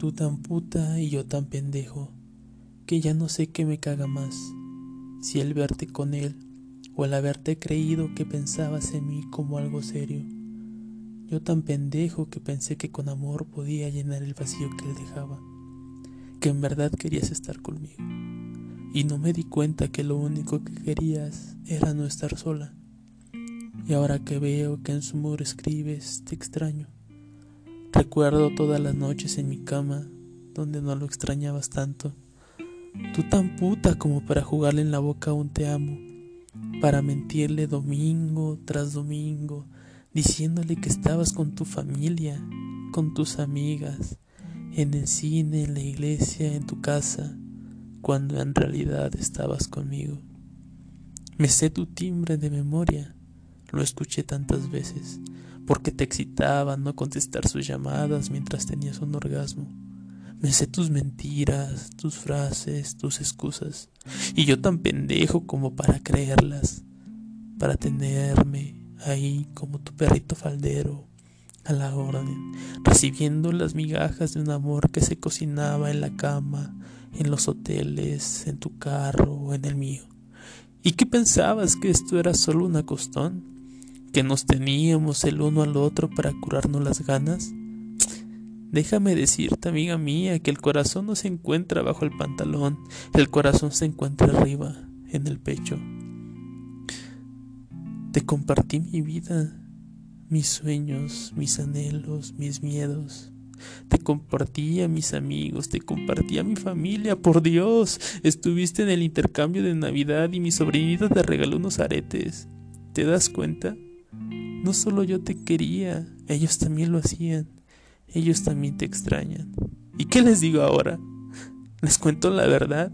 Tú tan puta y yo tan pendejo, que ya no sé qué me caga más, si el verte con él o el haberte creído que pensabas en mí como algo serio. Yo tan pendejo que pensé que con amor podía llenar el vacío que él dejaba, que en verdad querías estar conmigo. Y no me di cuenta que lo único que querías era no estar sola. Y ahora que veo que en su muro escribes, te extraño. Recuerdo todas las noches en mi cama, donde no lo extrañabas tanto. Tú tan puta como para jugarle en la boca a un te amo, para mentirle domingo tras domingo, diciéndole que estabas con tu familia, con tus amigas, en el cine, en la iglesia, en tu casa, cuando en realidad estabas conmigo. Me sé tu timbre de memoria, lo escuché tantas veces, porque te excitaba no contestar sus llamadas mientras tenías un orgasmo. Me sé tus mentiras, tus frases, tus excusas, y yo tan pendejo como para creerlas, para tenerme ahí como tu perrito faldero, a la orden, recibiendo las migajas de un amor que se cocinaba en la cama, en los hoteles, en tu carro o en el mío. ¿Y qué pensabas que esto era solo una costón? ¿Que nos teníamos el uno al otro para curarnos las ganas? Déjame decirte, amiga mía, que el corazón no se encuentra bajo el pantalón, el corazón se encuentra arriba, en el pecho. Te compartí mi vida, mis sueños, mis anhelos, mis miedos. Te compartí a mis amigos, te compartí a mi familia, por Dios. Estuviste en el intercambio de Navidad y mi sobrinita te regaló unos aretes. ¿Te das cuenta? No solo yo te quería, ellos también lo hacían. Ellos también te extrañan. ¿Y qué les digo ahora? ¿Les cuento la verdad?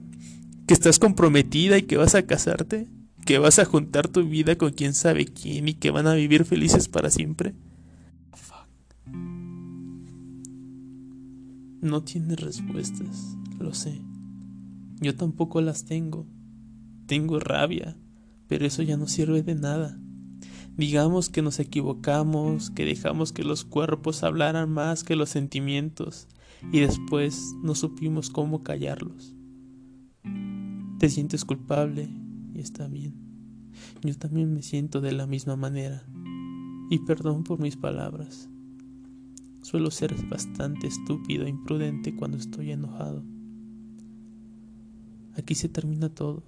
¿Que estás comprometida y que vas a casarte? que vas a juntar tu vida con quién sabe quién y que van a vivir felices para siempre? No tienes respuestas, lo sé. Yo tampoco las tengo. Tengo rabia, pero eso ya no sirve de nada. Digamos que nos equivocamos, que dejamos que los cuerpos hablaran más que los sentimientos y después no supimos cómo callarlos. Te sientes culpable, y está bien. Yo también me siento de la misma manera. Y perdón por mis palabras. Suelo ser bastante estúpido e imprudente cuando estoy enojado. Aquí se termina todo,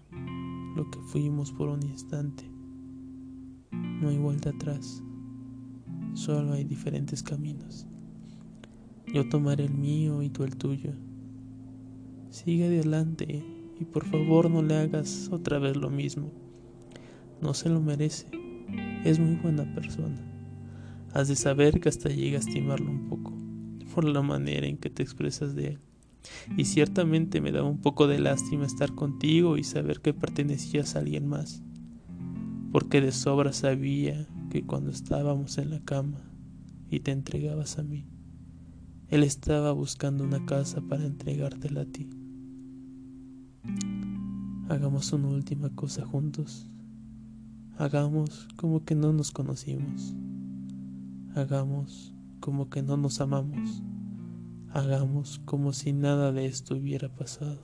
lo que fuimos por un instante. No hay vuelta atrás, solo hay diferentes caminos. Yo tomaré el mío y tú el tuyo. Sigue adelante y por favor no le hagas otra vez lo mismo. No se lo merece. Es muy buena persona. Has de saber que hasta llega a estimarlo un poco por la manera en que te expresas de él. Y ciertamente me daba un poco de lástima estar contigo y saber que pertenecías a alguien más. Porque de sobra sabía que cuando estábamos en la cama y te entregabas a mí, él estaba buscando una casa para entregártela a ti. Hagamos una última cosa juntos. Hagamos como que no nos conocimos. Hagamos como que no nos amamos. Hagamos como si nada de esto hubiera pasado.